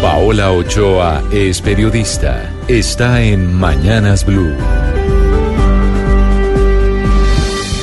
Paola Ochoa es periodista. Está en Mañanas Blue.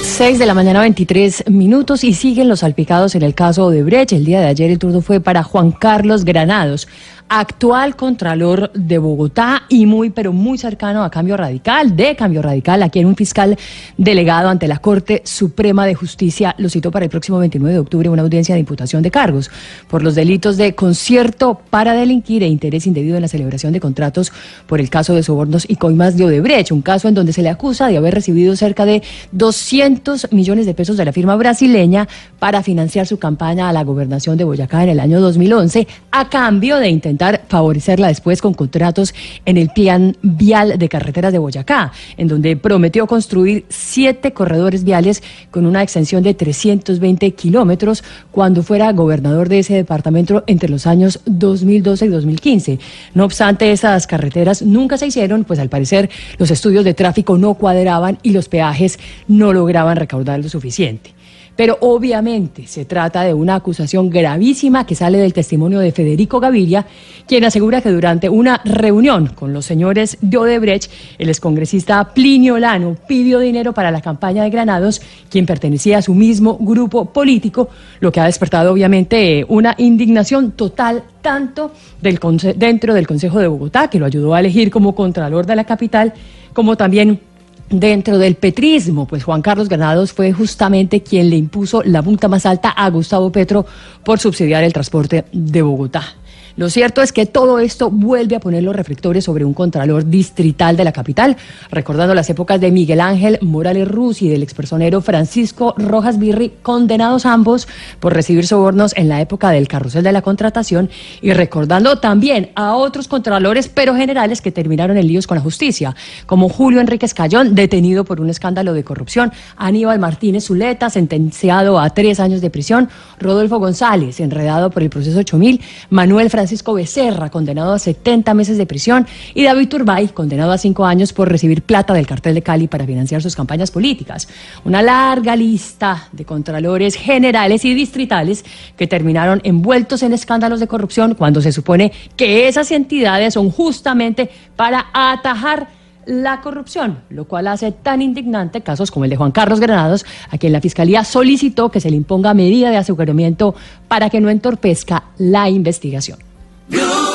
6 de la mañana, 23 minutos, y siguen los salpicados en el caso de Brecht. El día de ayer el turno fue para Juan Carlos Granados, actual Contralor de Bogotá y muy, pero muy cercano a Cambio Radical, de Cambio Radical, a quien un fiscal delegado ante la Corte Suprema de Justicia lo citó para el próximo 29 de octubre una audiencia de imputación de cargos por los delitos de concierto para delinquir e interés indebido en la celebración de contratos por el caso de sobornos y coimas de Odebrecht, un caso en donde se le acusa de haber recibido cerca de 200 millones de pesos de la firma brasileña para financiar su campaña a la gobernación de Boyacá en el año 2011 a cambio de intentar favorecerla después con contratos en el plan vial de carreteras de Boyacá, en donde prometió construir siete corredores viales con una extensión de 320 kilómetros cuando fuera gobernador de ese departamento entre los años 2012 y 2015. No obstante, esas carreteras nunca se hicieron, pues al parecer los estudios de tráfico no cuadraban y los peajes no lograban recaudar lo suficiente. Pero obviamente se trata de una acusación gravísima que sale del testimonio de Federico Gaviria, quien asegura que durante una reunión con los señores de Odebrecht, el excongresista Plinio Lano pidió dinero para la campaña de Granados, quien pertenecía a su mismo grupo político, lo que ha despertado obviamente una indignación total tanto del dentro del Consejo de Bogotá, que lo ayudó a elegir como contralor de la capital, como también Dentro del petrismo, pues Juan Carlos Granados fue justamente quien le impuso la multa más alta a Gustavo Petro por subsidiar el transporte de Bogotá. Lo cierto es que todo esto vuelve a poner los reflectores sobre un contralor distrital de la capital, recordando las épocas de Miguel Ángel Morales Ruz y del expersonero Francisco Rojas Birri, condenados ambos por recibir sobornos en la época del carrusel de la contratación, y recordando también a otros contralores, pero generales, que terminaron en líos con la justicia, como Julio Enrique Escayón, detenido por un escándalo de corrupción, Aníbal Martínez Zuleta, sentenciado a tres años de prisión, Rodolfo González, enredado por el proceso 8000, Manuel Francisco Francisco Becerra, condenado a 70 meses de prisión, y David Turbay, condenado a cinco años por recibir plata del cartel de Cali para financiar sus campañas políticas. Una larga lista de contralores generales y distritales que terminaron envueltos en escándalos de corrupción cuando se supone que esas entidades son justamente para atajar la corrupción, lo cual hace tan indignante casos como el de Juan Carlos Granados, a quien la Fiscalía solicitó que se le imponga medida de aseguramiento para que no entorpezca la investigación. Blue.